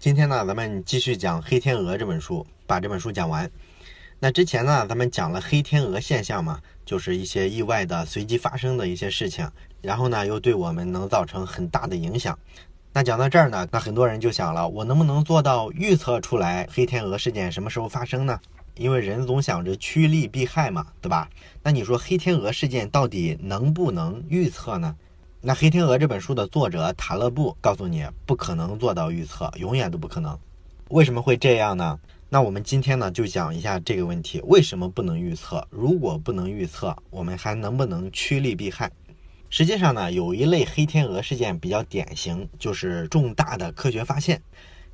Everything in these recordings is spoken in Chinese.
今天呢，咱们继续讲《黑天鹅》这本书，把这本书讲完。那之前呢，咱们讲了黑天鹅现象嘛，就是一些意外的、随机发生的一些事情，然后呢，又对我们能造成很大的影响。那讲到这儿呢，那很多人就想了，我能不能做到预测出来黑天鹅事件什么时候发生呢？因为人总想着趋利避害嘛，对吧？那你说黑天鹅事件到底能不能预测呢？那《黑天鹅》这本书的作者塔勒布告诉你，不可能做到预测，永远都不可能。为什么会这样呢？那我们今天呢就讲一下这个问题：为什么不能预测？如果不能预测，我们还能不能趋利避害？实际上呢，有一类黑天鹅事件比较典型，就是重大的科学发现。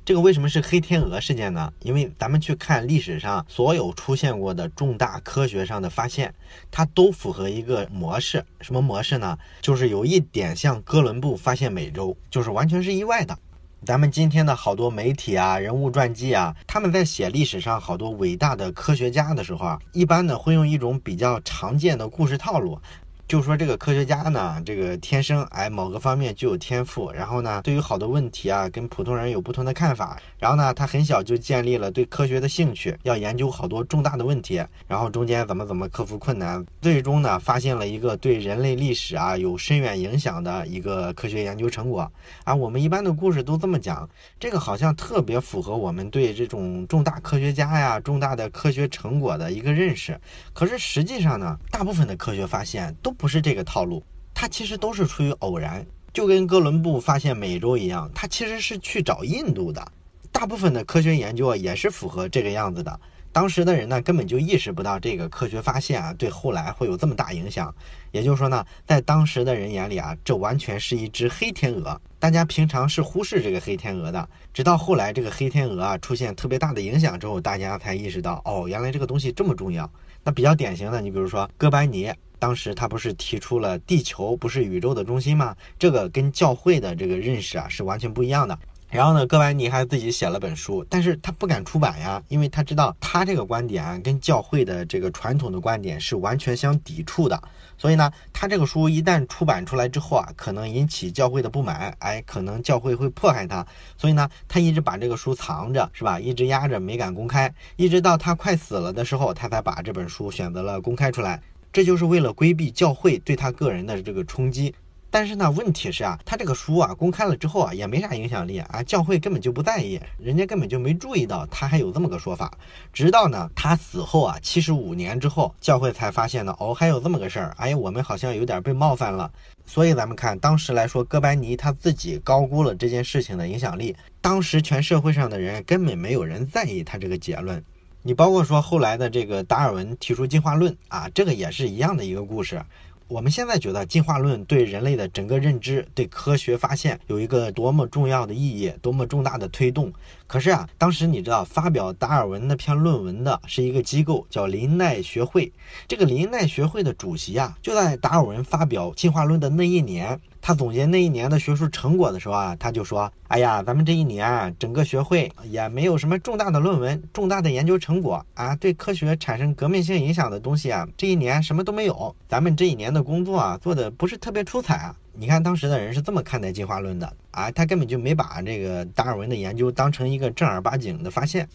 这个为什么是黑天鹅事件呢？因为咱们去看历史上所有出现过的重大科学上的发现，它都符合一个模式。什么模式呢？就是有一点像哥伦布发现美洲，就是完全是意外的。咱们今天的好多媒体啊、人物传记啊，他们在写历史上好多伟大的科学家的时候啊，一般呢会用一种比较常见的故事套路。就说这个科学家呢，这个天生哎某个方面具有天赋，然后呢，对于好多问题啊，跟普通人有不同的看法。然后呢，他很小就建立了对科学的兴趣，要研究好多重大的问题。然后中间怎么怎么克服困难，最终呢，发现了一个对人类历史啊有深远影响的一个科学研究成果。啊，我们一般的故事都这么讲，这个好像特别符合我们对这种重大科学家呀、重大的科学成果的一个认识。可是实际上呢，大部分的科学发现都。不是这个套路，它其实都是出于偶然，就跟哥伦布发现美洲一样，他其实是去找印度的。大部分的科学研究啊，也是符合这个样子的。当时的人呢，根本就意识不到这个科学发现啊，对后来会有这么大影响。也就是说呢，在当时的人眼里啊，这完全是一只黑天鹅。大家平常是忽视这个黑天鹅的，直到后来这个黑天鹅啊出现特别大的影响之后，大家才意识到，哦，原来这个东西这么重要。那比较典型的，你比如说哥白尼。当时他不是提出了地球不是宇宙的中心吗？这个跟教会的这个认识啊是完全不一样的。然后呢，哥白尼还自己写了本书，但是他不敢出版呀，因为他知道他这个观点啊跟教会的这个传统的观点是完全相抵触的。所以呢，他这个书一旦出版出来之后啊，可能引起教会的不满，哎，可能教会会迫害他。所以呢，他一直把这个书藏着，是吧？一直压着没敢公开，一直到他快死了的时候，他才把这本书选择了公开出来。这就是为了规避教会对他个人的这个冲击，但是呢，问题是啊，他这个书啊公开了之后啊，也没啥影响力啊，教会根本就不在意，人家根本就没注意到他还有这么个说法。直到呢他死后啊，七十五年之后，教会才发现呢，哦，还有这么个事儿，哎，我们好像有点被冒犯了。所以咱们看当时来说，哥白尼他自己高估了这件事情的影响力，当时全社会上的人根本没有人在意他这个结论。你包括说后来的这个达尔文提出进化论啊，这个也是一样的一个故事。我们现在觉得进化论对人类的整个认知、对科学发现有一个多么重要的意义，多么重大的推动。可是啊，当时你知道发表达尔文那篇论文的是一个机构，叫林奈学会。这个林奈学会的主席啊，就在达尔文发表进化论的那一年。他总结那一年的学术成果的时候啊，他就说：“哎呀，咱们这一年啊整个学会也没有什么重大的论文、重大的研究成果啊，对科学产生革命性影响的东西啊，这一年什么都没有。咱们这一年的工作啊，做的不是特别出彩啊。你看当时的人是这么看待进化论的啊，他根本就没把这个达尔文的研究当成一个正儿八经的发现。”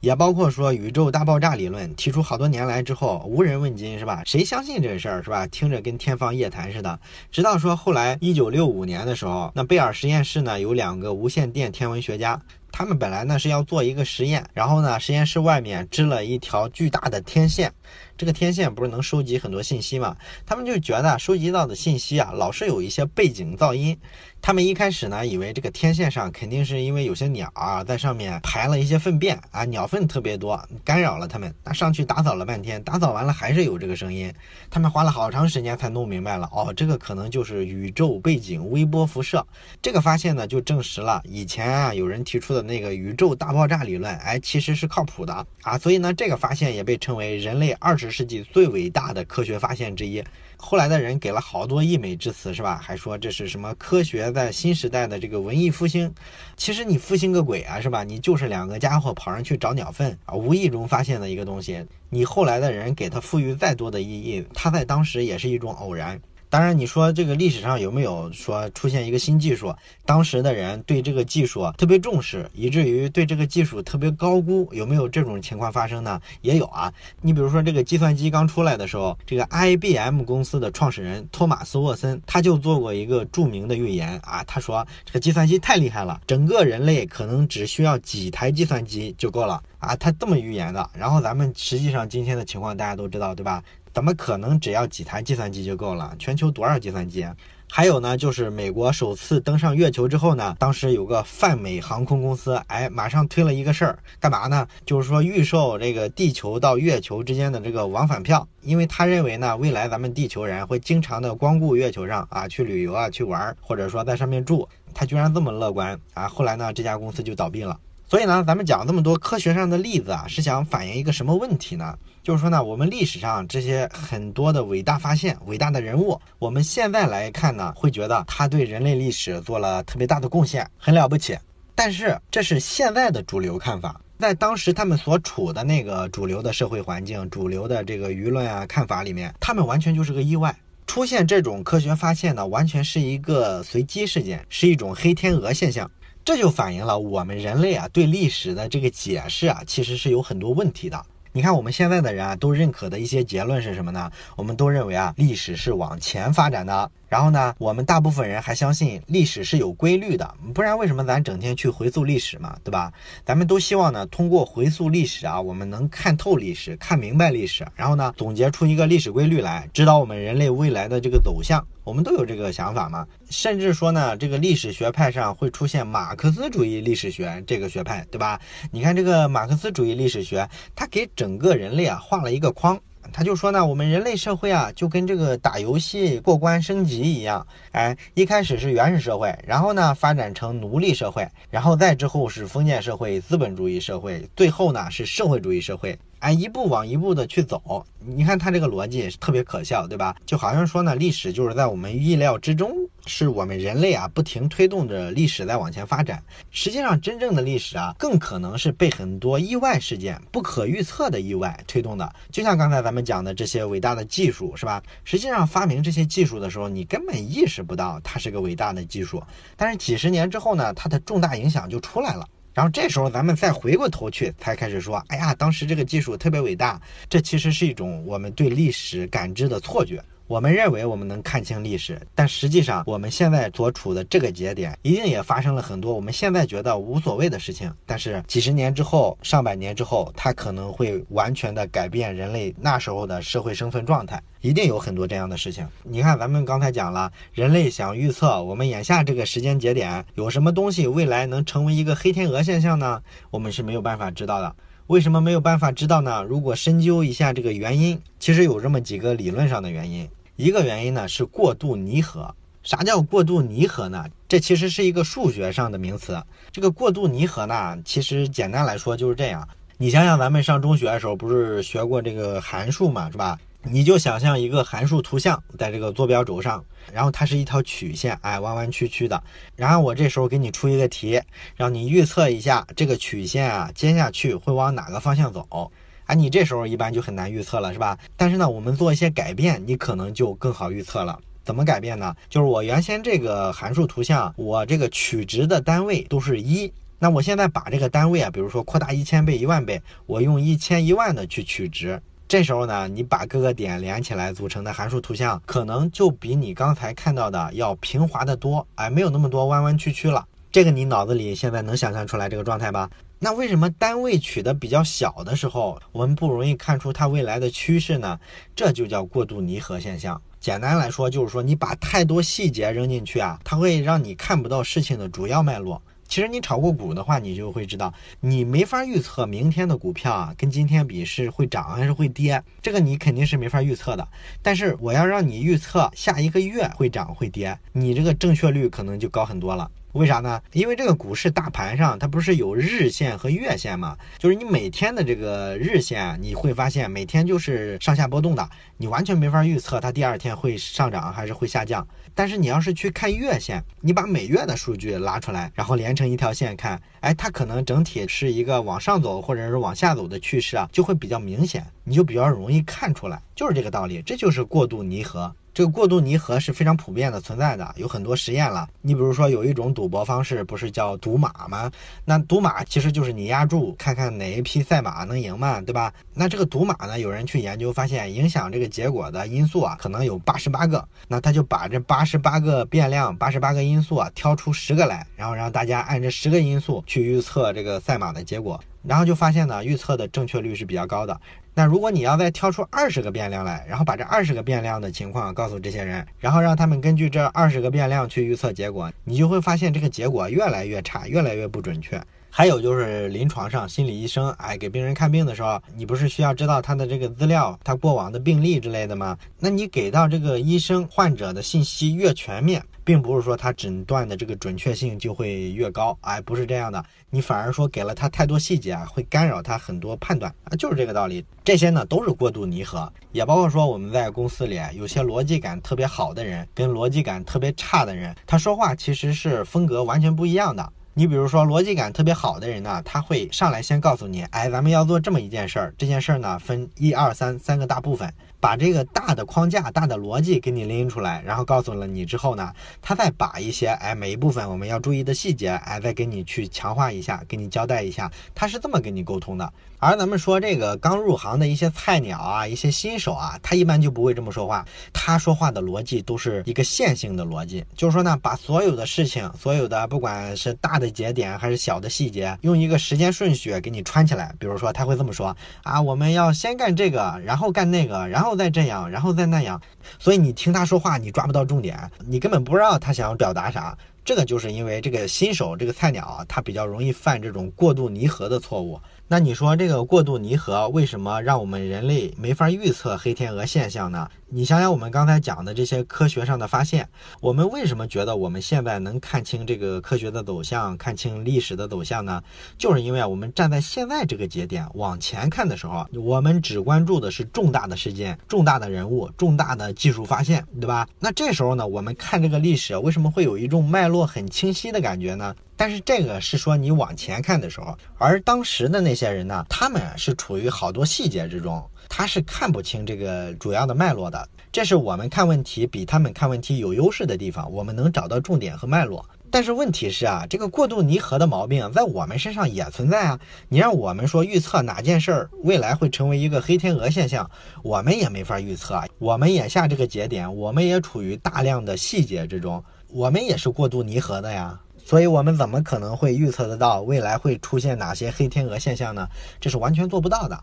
也包括说宇宙大爆炸理论提出好多年来之后无人问津是吧？谁相信这事儿是吧？听着跟天方夜谭似的。直到说后来一九六五年的时候，那贝尔实验室呢有两个无线电天文学家，他们本来呢是要做一个实验，然后呢实验室外面支了一条巨大的天线。这个天线不是能收集很多信息吗？他们就觉得收集到的信息啊，老是有一些背景噪音。他们一开始呢，以为这个天线上肯定是因为有些鸟啊在上面排了一些粪便啊，鸟粪特别多，干扰了他们。那上去打扫了半天，打扫完了还是有这个声音。他们花了好长时间才弄明白了，哦，这个可能就是宇宙背景微波辐射。这个发现呢，就证实了以前啊有人提出的那个宇宙大爆炸理论，哎，其实是靠谱的啊。所以呢，这个发现也被称为人类二十。十世纪最伟大的科学发现之一，后来的人给了好多溢美之词，是吧？还说这是什么科学在新时代的这个文艺复兴。其实你复兴个鬼啊，是吧？你就是两个家伙跑上去找鸟粪啊，无意中发现的一个东西。你后来的人给它赋予再多的意义，它在当时也是一种偶然。当然，你说这个历史上有没有说出现一个新技术，当时的人对这个技术特别重视，以至于对这个技术特别高估？有没有这种情况发生呢？也有啊。你比如说，这个计算机刚出来的时候，这个 IBM 公司的创始人托马斯沃森他就做过一个著名的预言啊，他说这个计算机太厉害了，整个人类可能只需要几台计算机就够了啊，他这么预言的。然后咱们实际上今天的情况大家都知道，对吧？怎么可能只要几台计算机就够了？全球多少计算机？还有呢，就是美国首次登上月球之后呢，当时有个泛美航空公司，哎，马上推了一个事儿，干嘛呢？就是说预售这个地球到月球之间的这个往返票，因为他认为呢，未来咱们地球人会经常的光顾月球上啊，去旅游啊，去玩，或者说在上面住。他居然这么乐观啊！后来呢，这家公司就倒闭了。所以呢，咱们讲这么多科学上的例子啊，是想反映一个什么问题呢？就是说呢，我们历史上这些很多的伟大发现、伟大的人物，我们现在来看呢，会觉得他对人类历史做了特别大的贡献，很了不起。但是这是现在的主流看法，在当时他们所处的那个主流的社会环境、主流的这个舆论啊看法里面，他们完全就是个意外。出现这种科学发现呢，完全是一个随机事件，是一种黑天鹅现象。这就反映了我们人类啊对历史的这个解释啊，其实是有很多问题的。你看，我们现在的人啊，都认可的一些结论是什么呢？我们都认为啊，历史是往前发展的。然后呢，我们大部分人还相信历史是有规律的，不然为什么咱整天去回溯历史嘛，对吧？咱们都希望呢，通过回溯历史啊，我们能看透历史，看明白历史，然后呢，总结出一个历史规律来，指导我们人类未来的这个走向。我们都有这个想法嘛？甚至说呢，这个历史学派上会出现马克思主义历史学这个学派，对吧？你看这个马克思主义历史学，它给整个人类啊画了一个框。他就说呢，我们人类社会啊，就跟这个打游戏过关升级一样，哎，一开始是原始社会，然后呢发展成奴隶社会，然后再之后是封建社会、资本主义社会，最后呢是社会主义社会。哎，一步往一步的去走，你看他这个逻辑也是特别可笑，对吧？就好像说呢，历史就是在我们意料之中，是我们人类啊不停推动着历史在往前发展。实际上，真正的历史啊，更可能是被很多意外事件、不可预测的意外推动的。就像刚才咱们讲的这些伟大的技术，是吧？实际上发明这些技术的时候，你根本意识不到它是个伟大的技术，但是几十年之后呢，它的重大影响就出来了。然后这时候咱们再回过头去，才开始说，哎呀，当时这个技术特别伟大。这其实是一种我们对历史感知的错觉。我们认为我们能看清历史，但实际上我们现在所处的这个节点，一定也发生了很多我们现在觉得无所谓的事情。但是几十年之后、上百年之后，它可能会完全的改变人类那时候的社会生存状态，一定有很多这样的事情。你看，咱们刚才讲了，人类想预测我们眼下这个时间节点有什么东西未来能成为一个黑天鹅现象呢？我们是没有办法知道的。为什么没有办法知道呢？如果深究一下这个原因，其实有这么几个理论上的原因。一个原因呢是过度拟合。啥叫过度拟合呢？这其实是一个数学上的名词。这个过度拟合呢，其实简单来说就是这样。你想想，咱们上中学的时候不是学过这个函数嘛，是吧？你就想象一个函数图像在这个坐标轴上，然后它是一条曲线，哎，弯弯曲曲的。然后我这时候给你出一个题，让你预测一下这个曲线啊，接下去会往哪个方向走？啊，你这时候一般就很难预测了，是吧？但是呢，我们做一些改变，你可能就更好预测了。怎么改变呢？就是我原先这个函数图像，我这个取值的单位都是一，那我现在把这个单位啊，比如说扩大一千倍、一万倍，我用一千一万的去取值。这时候呢，你把各个点连起来组成的函数图像，可能就比你刚才看到的要平滑的多，哎，没有那么多弯弯曲曲了。这个你脑子里现在能想象出来这个状态吧？那为什么单位取的比较小的时候，我们不容易看出它未来的趋势呢？这就叫过度拟合现象。简单来说，就是说你把太多细节扔进去啊，它会让你看不到事情的主要脉络。其实你炒过股的话，你就会知道，你没法预测明天的股票啊，跟今天比是会涨还是会跌，这个你肯定是没法预测的。但是我要让你预测下一个月会涨会跌，你这个正确率可能就高很多了。为啥呢？因为这个股市大盘上，它不是有日线和月线嘛？就是你每天的这个日线，你会发现每天就是上下波动的，你完全没法预测它第二天会上涨还是会下降。但是你要是去看月线，你把每月的数据拉出来，然后连成一条线看，哎，它可能整体是一个往上走或者是往下走的趋势啊，就会比较明显，你就比较容易看出来，就是这个道理，这就是过度拟合。这个过度拟合是非常普遍的存在的，有很多实验了。你比如说有一种赌博方式，不是叫赌马吗？那赌马其实就是你压注，看看哪一匹赛马能赢嘛，对吧？那这个赌马呢，有人去研究发现，影响这个结果的因素啊，可能有八十八个。那他就把这八十八个变量、八十八个因素啊，挑出十个来，然后让大家按这十个因素去预测这个赛马的结果，然后就发现呢，预测的正确率是比较高的。那如果你要再挑出二十个变量来，然后把这二十个变量的情况告诉这些人，然后让他们根据这二十个变量去预测结果，你就会发现这个结果越来越差，越来越不准确。还有就是临床上心理医生，哎，给病人看病的时候，你不是需要知道他的这个资料，他过往的病历之类的吗？那你给到这个医生患者的信息越全面，并不是说他诊断的这个准确性就会越高，哎，不是这样的，你反而说给了他太多细节啊，会干扰他很多判断啊，就是这个道理。这些呢都是过度拟合，也包括说我们在公司里有些逻辑感特别好的人，跟逻辑感特别差的人，他说话其实是风格完全不一样的。你比如说逻辑感特别好的人呢，他会上来先告诉你，哎，咱们要做这么一件事儿，这件事儿呢分一二三三个大部分。把这个大的框架、大的逻辑给你拎出来，然后告诉了你之后呢，他再把一些哎每一部分我们要注意的细节哎再给你去强化一下，给你交代一下，他是这么跟你沟通的。而咱们说这个刚入行的一些菜鸟啊、一些新手啊，他一般就不会这么说话，他说话的逻辑都是一个线性的逻辑，就是说呢，把所有的事情、所有的不管是大的节点还是小的细节，用一个时间顺序给你串起来。比如说他会这么说啊，我们要先干这个，然后干那个，然后。再这样，然后再那样，所以你听他说话，你抓不到重点，你根本不知道他想要表达啥。这个就是因为这个新手，这个菜鸟啊，他比较容易犯这种过度拟合的错误。那你说这个过度拟合为什么让我们人类没法预测黑天鹅现象呢？你想想我们刚才讲的这些科学上的发现，我们为什么觉得我们现在能看清这个科学的走向，看清历史的走向呢？就是因为我们站在现在这个节点往前看的时候，我们只关注的是重大的事件、重大的人物、重大的技术发现，对吧？那这时候呢，我们看这个历史，为什么会有一种脉络很清晰的感觉呢？但是这个是说你往前看的时候，而当时的那些人呢，他们是处于好多细节之中，他是看不清这个主要的脉络的。这是我们看问题比他们看问题有优势的地方，我们能找到重点和脉络。但是问题是啊，这个过度拟合的毛病在我们身上也存在啊。你让我们说预测哪件事儿未来会成为一个黑天鹅现象，我们也没法预测。我们眼下这个节点，我们也处于大量的细节之中，我们也是过度拟合的呀。所以，我们怎么可能会预测得到未来会出现哪些黑天鹅现象呢？这是完全做不到的。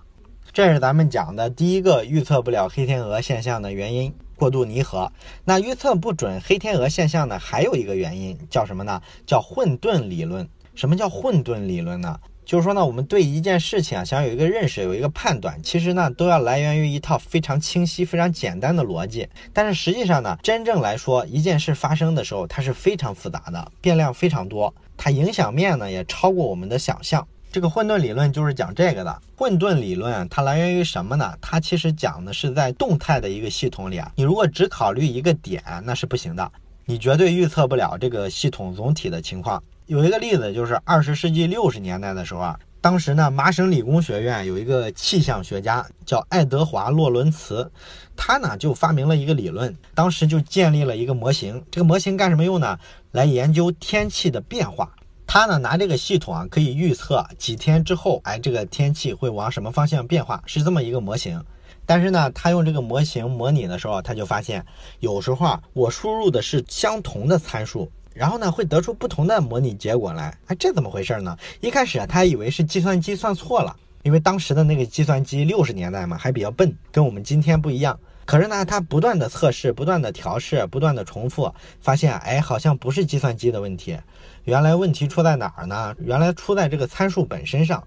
这是咱们讲的第一个预测不了黑天鹅现象的原因——过度拟合。那预测不准黑天鹅现象呢？还有一个原因叫什么呢？叫混沌理论。什么叫混沌理论呢？就是说呢，我们对一件事情啊，想有一个认识，有一个判断，其实呢，都要来源于一套非常清晰、非常简单的逻辑。但是实际上呢，真正来说，一件事发生的时候，它是非常复杂的，变量非常多，它影响面呢也超过我们的想象。这个混沌理论就是讲这个的。混沌理论它来源于什么呢？它其实讲的是在动态的一个系统里啊，你如果只考虑一个点，那是不行的，你绝对预测不了这个系统总体的情况。有一个例子，就是二十世纪六十年代的时候啊，当时呢，麻省理工学院有一个气象学家叫爱德华·洛伦茨，他呢就发明了一个理论，当时就建立了一个模型。这个模型干什么用呢？来研究天气的变化。他呢拿这个系统啊，可以预测几天之后，哎，这个天气会往什么方向变化，是这么一个模型。但是呢，他用这个模型模拟的时候，他就发现，有时候啊，我输入的是相同的参数。然后呢，会得出不同的模拟结果来。哎，这怎么回事呢？一开始啊，他以为是计算机算错了，因为当时的那个计算机六十年代嘛，还比较笨，跟我们今天不一样。可是呢，他不断的测试，不断的调试，不断的重复，发现哎，好像不是计算机的问题。原来问题出在哪儿呢？原来出在这个参数本身上。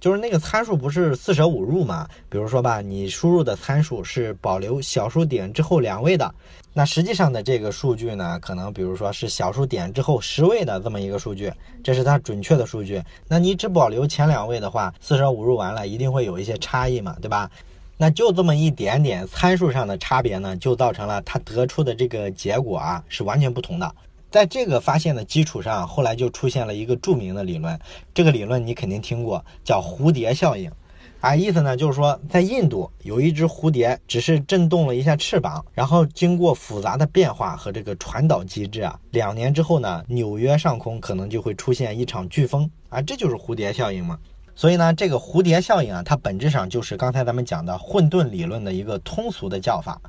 就是那个参数不是四舍五入嘛？比如说吧，你输入的参数是保留小数点之后两位的，那实际上的这个数据呢，可能比如说是小数点之后十位的这么一个数据，这是它准确的数据。那你只保留前两位的话，四舍五入完了，一定会有一些差异嘛，对吧？那就这么一点点参数上的差别呢，就造成了它得出的这个结果啊是完全不同的。在这个发现的基础上，后来就出现了一个著名的理论。这个理论你肯定听过，叫蝴蝶效应。啊，意思呢就是说，在印度有一只蝴蝶，只是震动了一下翅膀，然后经过复杂的变化和这个传导机制啊，两年之后呢，纽约上空可能就会出现一场飓风啊，这就是蝴蝶效应嘛。所以呢，这个蝴蝶效应啊，它本质上就是刚才咱们讲的混沌理论的一个通俗的叫法，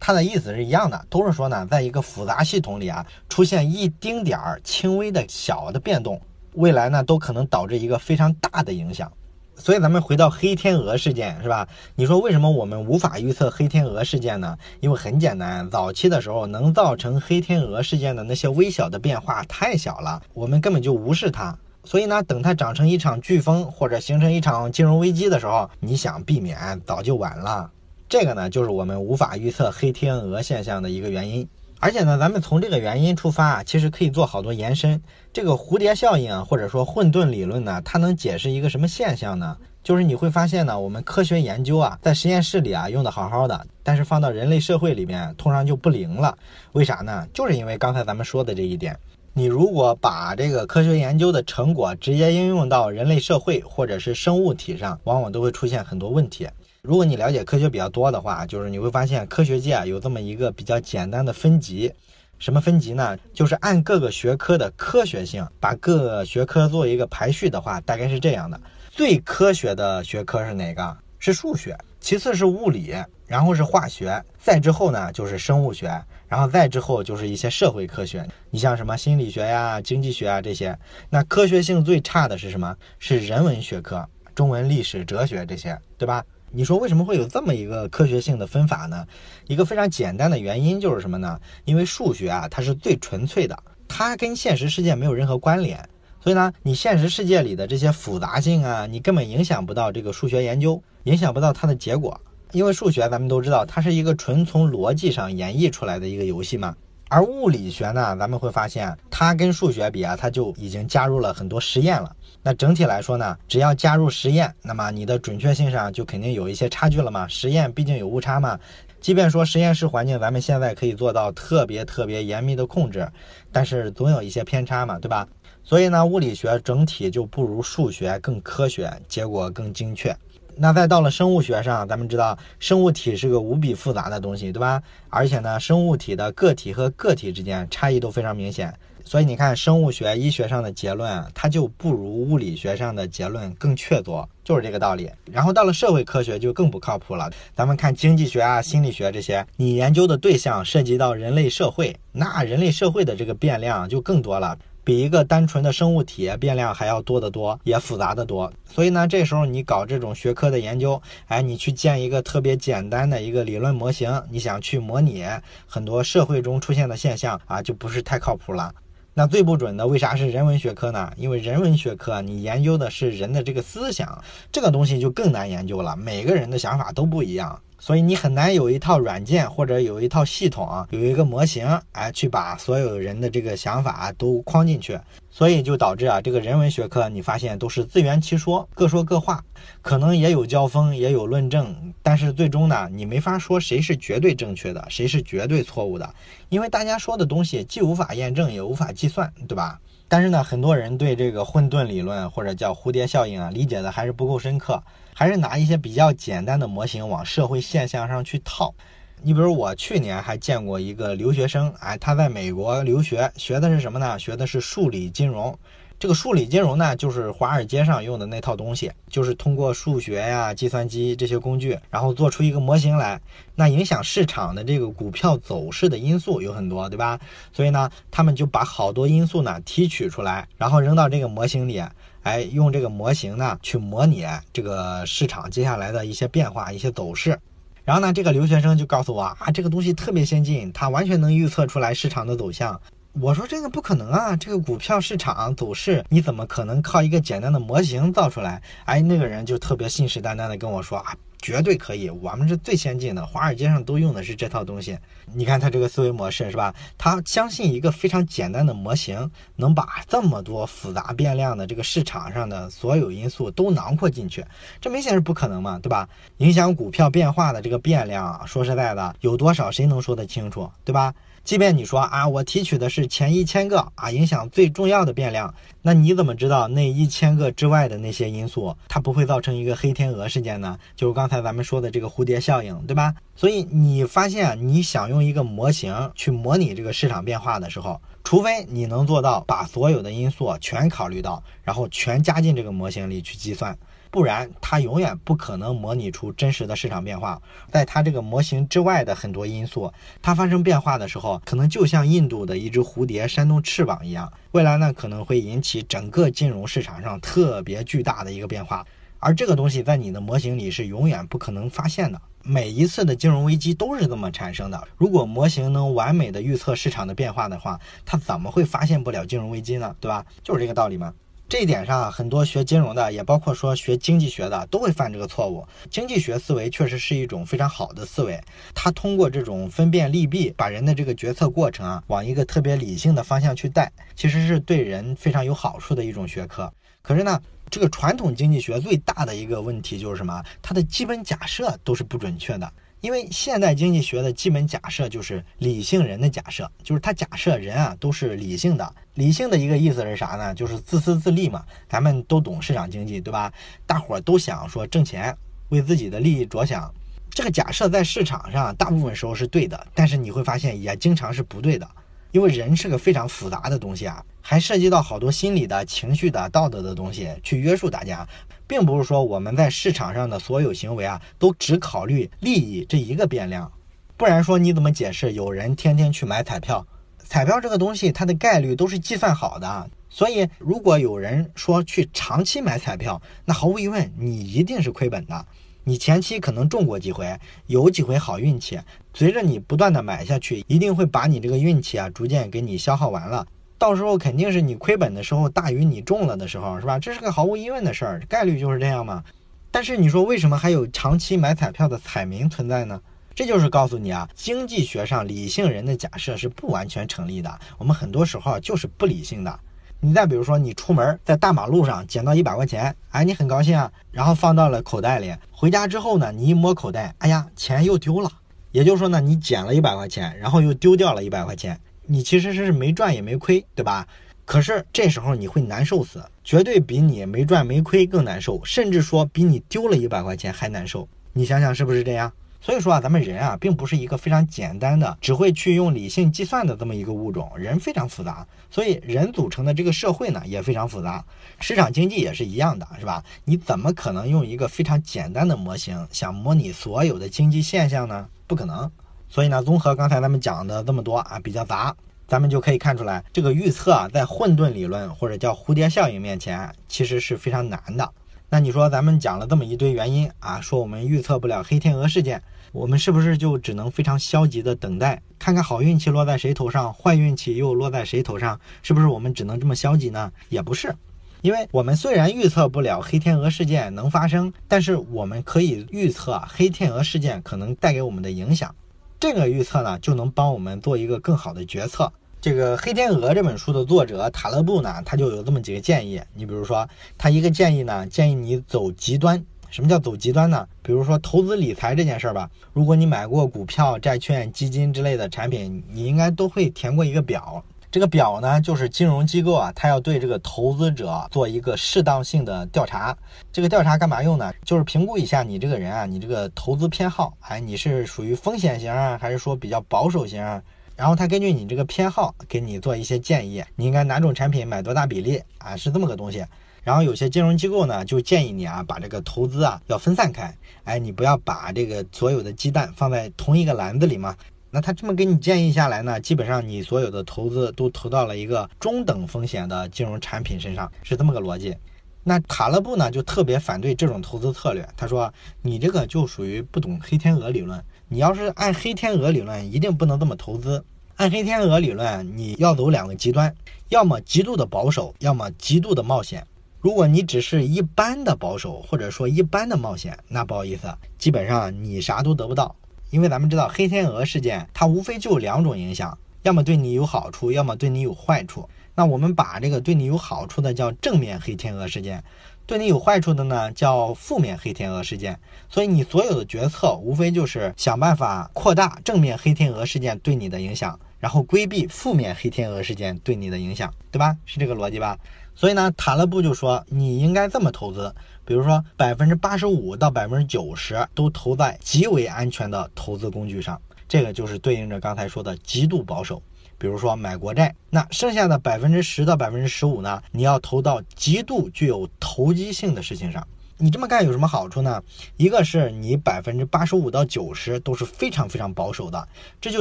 它的意思是一样的，都是说呢，在一个复杂系统里啊，出现一丁点儿轻微的小的变动，未来呢都可能导致一个非常大的影响。所以咱们回到黑天鹅事件是吧？你说为什么我们无法预测黑天鹅事件呢？因为很简单，早期的时候能造成黑天鹅事件的那些微小的变化太小了，我们根本就无视它。所以呢，等它长成一场飓风或者形成一场金融危机的时候，你想避免早就晚了。这个呢，就是我们无法预测黑天鹅现象的一个原因。而且呢，咱们从这个原因出发啊，其实可以做好多延伸。这个蝴蝶效应啊，或者说混沌理论呢，它能解释一个什么现象呢？就是你会发现呢，我们科学研究啊，在实验室里啊用的好好的，但是放到人类社会里面，通常就不灵了。为啥呢？就是因为刚才咱们说的这一点。你如果把这个科学研究的成果直接应用到人类社会或者是生物体上，往往都会出现很多问题。如果你了解科学比较多的话，就是你会发现科学界有这么一个比较简单的分级，什么分级呢？就是按各个学科的科学性，把各个学科做一个排序的话，大概是这样的：最科学的学科是哪个？是数学，其次是物理，然后是化学，再之后呢就是生物学。然后再之后就是一些社会科学，你像什么心理学呀、经济学啊这些，那科学性最差的是什么？是人文学科，中文、历史、哲学这些，对吧？你说为什么会有这么一个科学性的分法呢？一个非常简单的原因就是什么呢？因为数学啊，它是最纯粹的，它跟现实世界没有任何关联，所以呢，你现实世界里的这些复杂性啊，你根本影响不到这个数学研究，影响不到它的结果。因为数学咱们都知道，它是一个纯从逻辑上演绎出来的一个游戏嘛。而物理学呢，咱们会发现它跟数学比啊，它就已经加入了很多实验了。那整体来说呢，只要加入实验，那么你的准确性上就肯定有一些差距了嘛。实验毕竟有误差嘛。即便说实验室环境咱们现在可以做到特别特别严密的控制，但是总有一些偏差嘛，对吧？所以呢，物理学整体就不如数学更科学，结果更精确。那再到了生物学上，咱们知道生物体是个无比复杂的东西，对吧？而且呢，生物体的个体和个体之间差异都非常明显，所以你看生物学、医学上的结论，它就不如物理学上的结论更确凿，就是这个道理。然后到了社会科学就更不靠谱了，咱们看经济学啊、心理学这些，你研究的对象涉及到人类社会，那人类社会的这个变量就更多了。比一个单纯的生物体变量还要多得多，也复杂的多。所以呢，这时候你搞这种学科的研究，哎，你去建一个特别简单的一个理论模型，你想去模拟很多社会中出现的现象啊，就不是太靠谱了。那最不准的为啥是人文学科呢？因为人文学科你研究的是人的这个思想，这个东西就更难研究了。每个人的想法都不一样。所以你很难有一套软件或者有一套系统啊，有一个模型，哎，去把所有人的这个想法都框进去。所以就导致啊，这个人文学科你发现都是自圆其说，各说各话，可能也有交锋，也有论证，但是最终呢，你没法说谁是绝对正确的，谁是绝对错误的，因为大家说的东西既无法验证，也无法计算，对吧？但是呢，很多人对这个混沌理论或者叫蝴蝶效应啊，理解的还是不够深刻，还是拿一些比较简单的模型往社会现象上去套。你比如我去年还见过一个留学生，哎，他在美国留学，学的是什么呢？学的是数理金融。这个数理金融呢，就是华尔街上用的那套东西，就是通过数学呀、计算机这些工具，然后做出一个模型来。那影响市场的这个股票走势的因素有很多，对吧？所以呢，他们就把好多因素呢提取出来，然后扔到这个模型里，哎，用这个模型呢去模拟这个市场接下来的一些变化、一些走势。然后呢，这个留学生就告诉我啊，这个东西特别先进，他完全能预测出来市场的走向。我说这个不可能啊！这个股票市场走势，你怎么可能靠一个简单的模型造出来？哎，那个人就特别信誓旦旦的跟我说啊，绝对可以，我们是最先进的，华尔街上都用的是这套东西。你看他这个思维模式是吧？他相信一个非常简单的模型能把这么多复杂变量的这个市场上的所有因素都囊括进去，这明显是不可能嘛，对吧？影响股票变化的这个变量，说实在的，有多少谁能说得清楚，对吧？即便你说啊，我提取的是前一千个啊影响最重要的变量，那你怎么知道那一千个之外的那些因素它不会造成一个黑天鹅事件呢？就是刚才咱们说的这个蝴蝶效应，对吧？所以你发现你想用一个模型去模拟这个市场变化的时候，除非你能做到把所有的因素全考虑到，然后全加进这个模型里去计算。不然，它永远不可能模拟出真实的市场变化。在它这个模型之外的很多因素，它发生变化的时候，可能就像印度的一只蝴蝶扇动翅膀一样，未来呢可能会引起整个金融市场上特别巨大的一个变化。而这个东西在你的模型里是永远不可能发现的。每一次的金融危机都是这么产生的。如果模型能完美的预测市场的变化的话，它怎么会发现不了金融危机呢？对吧？就是这个道理嘛。这一点上，很多学金融的，也包括说学经济学的，都会犯这个错误。经济学思维确实是一种非常好的思维，它通过这种分辨利弊，把人的这个决策过程啊，往一个特别理性的方向去带，其实是对人非常有好处的一种学科。可是呢，这个传统经济学最大的一个问题就是什么？它的基本假设都是不准确的。因为现代经济学的基本假设就是理性人的假设，就是他假设人啊都是理性的。理性的一个意思是啥呢？就是自私自利嘛。咱们都懂市场经济，对吧？大伙儿都想说挣钱，为自己的利益着想。这个假设在市场上大部分时候是对的，但是你会发现也经常是不对的。因为人是个非常复杂的东西啊，还涉及到好多心理的情绪的、道德的东西去约束大家，并不是说我们在市场上的所有行为啊都只考虑利益这一个变量，不然说你怎么解释有人天天去买彩票？彩票这个东西它的概率都是计算好的，所以如果有人说去长期买彩票，那毫无疑问你一定是亏本的。你前期可能中过几回，有几回好运气，随着你不断的买下去，一定会把你这个运气啊逐渐给你消耗完了。到时候肯定是你亏本的时候大于你中了的时候，是吧？这是个毫无疑问的事儿，概率就是这样嘛。但是你说为什么还有长期买彩票的彩民存在呢？这就是告诉你啊，经济学上理性人的假设是不完全成立的，我们很多时候就是不理性的。你再比如说，你出门在大马路上捡到一百块钱，哎，你很高兴啊，然后放到了口袋里。回家之后呢，你一摸口袋，哎呀，钱又丢了。也就是说呢，你捡了一百块钱，然后又丢掉了一百块钱，你其实是没赚也没亏，对吧？可是这时候你会难受死，绝对比你没赚没亏更难受，甚至说比你丢了一百块钱还难受。你想想是不是这样？所以说啊，咱们人啊，并不是一个非常简单的，只会去用理性计算的这么一个物种。人非常复杂，所以人组成的这个社会呢，也非常复杂。市场经济也是一样的，是吧？你怎么可能用一个非常简单的模型想模拟所有的经济现象呢？不可能。所以呢，综合刚才咱们讲的这么多啊，比较杂，咱们就可以看出来，这个预测啊，在混沌理论或者叫蝴蝶效应面前，其实是非常难的。那你说咱们讲了这么一堆原因啊，说我们预测不了黑天鹅事件，我们是不是就只能非常消极的等待，看看好运气落在谁头上，坏运气又落在谁头上？是不是我们只能这么消极呢？也不是，因为我们虽然预测不了黑天鹅事件能发生，但是我们可以预测黑天鹅事件可能带给我们的影响，这个预测呢就能帮我们做一个更好的决策。这个《黑天鹅》这本书的作者塔勒布呢，他就有这么几个建议。你比如说，他一个建议呢，建议你走极端。什么叫走极端呢？比如说投资理财这件事儿吧，如果你买过股票、债券、基金之类的产品，你应该都会填过一个表。这个表呢，就是金融机构啊，他要对这个投资者做一个适当性的调查。这个调查干嘛用呢？就是评估一下你这个人啊，你这个投资偏好，哎，你是属于风险型啊，还是说比较保守型啊？然后他根据你这个偏好给你做一些建议，你应该哪种产品买多大比例啊？是这么个东西。然后有些金融机构呢就建议你啊，把这个投资啊要分散开，哎，你不要把这个所有的鸡蛋放在同一个篮子里嘛。那他这么给你建议下来呢，基本上你所有的投资都投到了一个中等风险的金融产品身上，是这么个逻辑。那卡勒布呢就特别反对这种投资策略，他说你这个就属于不懂黑天鹅理论。你要是按黑天鹅理论，一定不能这么投资。按黑天鹅理论，你要走两个极端，要么极度的保守，要么极度的冒险。如果你只是一般的保守，或者说一般的冒险，那不好意思，基本上你啥都得不到。因为咱们知道黑天鹅事件，它无非就两种影响，要么对你有好处，要么对你有坏处。那我们把这个对你有好处的叫正面黑天鹅事件。对你有坏处的呢，叫负面黑天鹅事件。所以你所有的决策，无非就是想办法扩大正面黑天鹅事件对你的影响，然后规避负面黑天鹅事件对你的影响，对吧？是这个逻辑吧？所以呢，塔勒布就说你应该这么投资，比如说百分之八十五到百分之九十都投在极为安全的投资工具上，这个就是对应着刚才说的极度保守，比如说买国债。那剩下的百分之十到百分之十五呢，你要投到极度具有投机性的事情上。你这么干有什么好处呢？一个是你百分之八十五到九十都是非常非常保守的，这就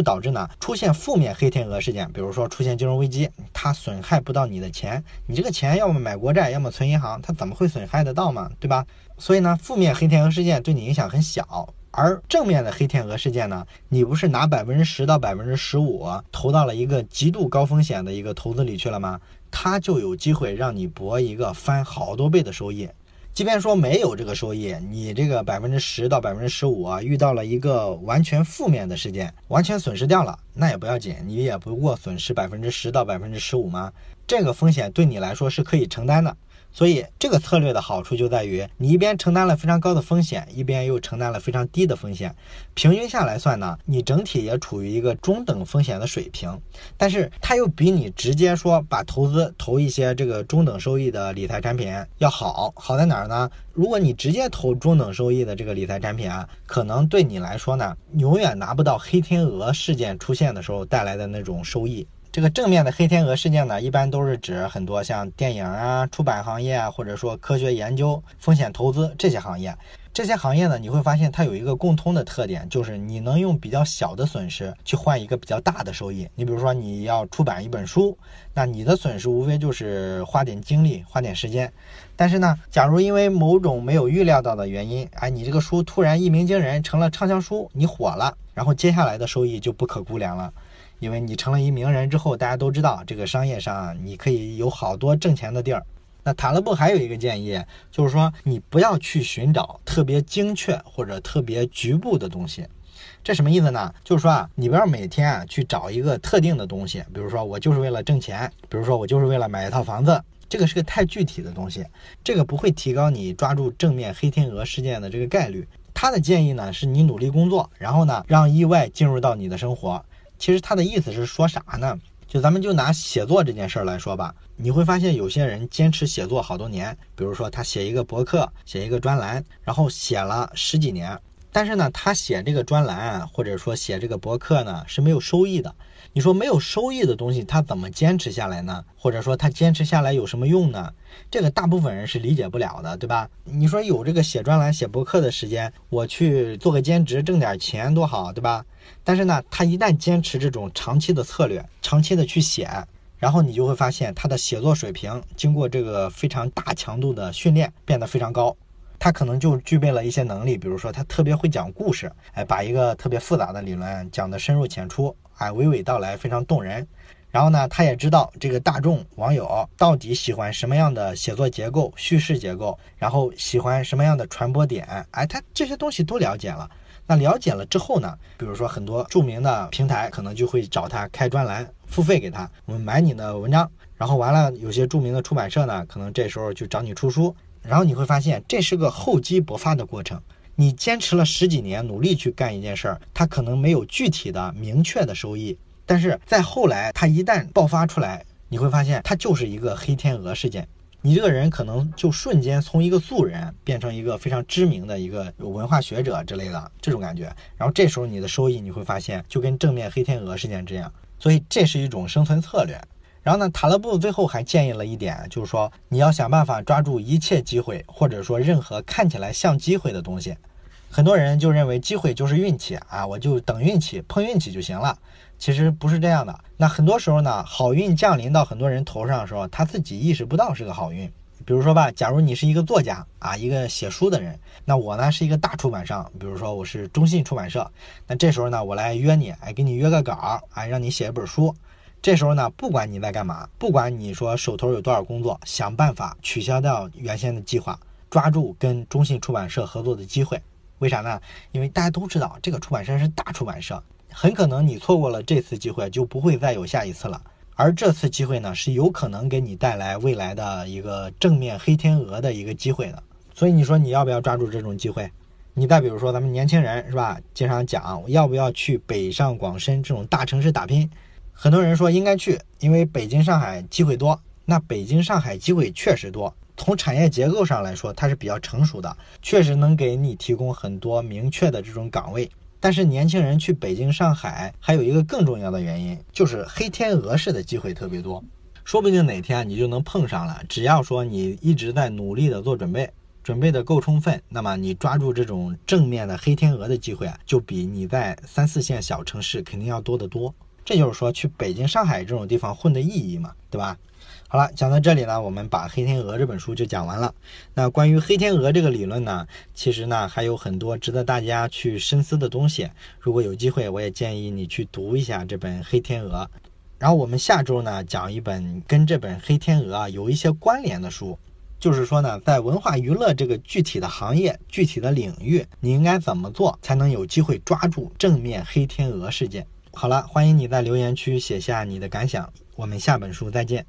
导致呢出现负面黑天鹅事件，比如说出现金融危机，它损害不到你的钱，你这个钱要么买国债，要么存银行，它怎么会损害得到嘛？对吧？所以呢，负面黑天鹅事件对你影响很小，而正面的黑天鹅事件呢，你不是拿百分之十到百分之十五投到了一个极度高风险的一个投资里去了吗？它就有机会让你博一个翻好多倍的收益。即便说没有这个收益，你这个百分之十到百分之十五啊，遇到了一个完全负面的事件，完全损失掉了，那也不要紧，你也不过损失百分之十到百分之十五吗？这个风险对你来说是可以承担的。所以这个策略的好处就在于，你一边承担了非常高的风险，一边又承担了非常低的风险，平均下来算呢，你整体也处于一个中等风险的水平。但是它又比你直接说把投资投一些这个中等收益的理财产品要好。好在哪儿呢？如果你直接投中等收益的这个理财产品啊，可能对你来说呢，永远拿不到黑天鹅事件出现的时候带来的那种收益。这个正面的黑天鹅事件呢，一般都是指很多像电影啊、出版行业啊，或者说科学研究、风险投资这些行业。这些行业呢，你会发现它有一个共通的特点，就是你能用比较小的损失去换一个比较大的收益。你比如说你要出版一本书，那你的损失无非就是花点精力、花点时间。但是呢，假如因为某种没有预料到的原因，哎，你这个书突然一鸣惊人，成了畅销书，你火了，然后接下来的收益就不可估量了。因为你成了一名人之后，大家都知道这个商业上你可以有好多挣钱的地儿。那塔勒布还有一个建议，就是说你不要去寻找特别精确或者特别局部的东西。这什么意思呢？就是说啊，你不要每天啊去找一个特定的东西，比如说我就是为了挣钱，比如说我就是为了买一套房子，这个是个太具体的东西，这个不会提高你抓住正面黑天鹅事件的这个概率。他的建议呢，是你努力工作，然后呢让意外进入到你的生活。其实他的意思是说啥呢？就咱们就拿写作这件事儿来说吧，你会发现有些人坚持写作好多年，比如说他写一个博客，写一个专栏，然后写了十几年，但是呢，他写这个专栏或者说写这个博客呢是没有收益的。你说没有收益的东西，他怎么坚持下来呢？或者说他坚持下来有什么用呢？这个大部分人是理解不了的，对吧？你说有这个写专栏、写博客的时间，我去做个兼职挣点钱多好，对吧？但是呢，他一旦坚持这种长期的策略，长期的去写，然后你就会发现他的写作水平经过这个非常大强度的训练变得非常高。他可能就具备了一些能力，比如说他特别会讲故事，哎，把一个特别复杂的理论讲得深入浅出，哎，娓娓道来，非常动人。然后呢，他也知道这个大众网友到底喜欢什么样的写作结构、叙事结构，然后喜欢什么样的传播点，哎，他这些东西都了解了。那了解了之后呢，比如说很多著名的平台可能就会找他开专栏，付费给他，我们买你的文章。然后完了，有些著名的出版社呢，可能这时候就找你出书。然后你会发现，这是个厚积薄发的过程。你坚持了十几年，努力去干一件事儿，它可能没有具体的、明确的收益。但是在后来，它一旦爆发出来，你会发现它就是一个黑天鹅事件，你这个人可能就瞬间从一个素人变成一个非常知名的一个文化学者之类的这种感觉。然后这时候你的收益你会发现就跟正面黑天鹅事件这样，所以这是一种生存策略。然后呢，塔勒布最后还建议了一点，就是说你要想办法抓住一切机会，或者说任何看起来像机会的东西。很多人就认为机会就是运气啊，我就等运气碰运气就行了。其实不是这样的。那很多时候呢，好运降临到很多人头上的时候，他自己意识不到是个好运。比如说吧，假如你是一个作家啊，一个写书的人，那我呢是一个大出版商，比如说我是中信出版社，那这时候呢，我来约你，哎，给你约个稿，哎，让你写一本书。这时候呢，不管你在干嘛，不管你说手头有多少工作，想办法取消掉原先的计划，抓住跟中信出版社合作的机会。为啥呢？因为大家都知道这个出版社是大出版社，很可能你错过了这次机会，就不会再有下一次了。而这次机会呢，是有可能给你带来未来的一个正面黑天鹅的一个机会的。所以你说你要不要抓住这种机会？你再比如说咱们年轻人是吧？经常讲要不要去北上广深这种大城市打拼？很多人说应该去，因为北京、上海机会多。那北京、上海机会确实多，从产业结构上来说，它是比较成熟的，确实能给你提供很多明确的这种岗位。但是年轻人去北京、上海还有一个更重要的原因，就是黑天鹅式的机会特别多，说不定哪天你就能碰上了。只要说你一直在努力的做准备，准备的够充分，那么你抓住这种正面的黑天鹅的机会啊，就比你在三四线小城市肯定要多得多。这就是说去北京、上海这种地方混的意义嘛，对吧？好了，讲到这里呢，我们把《黑天鹅》这本书就讲完了。那关于黑天鹅这个理论呢，其实呢还有很多值得大家去深思的东西。如果有机会，我也建议你去读一下这本《黑天鹅》。然后我们下周呢讲一本跟这本《黑天鹅》啊有一些关联的书，就是说呢，在文化娱乐这个具体的行业、具体的领域，你应该怎么做才能有机会抓住正面黑天鹅事件？好了，欢迎你在留言区写下你的感想。我们下本书再见。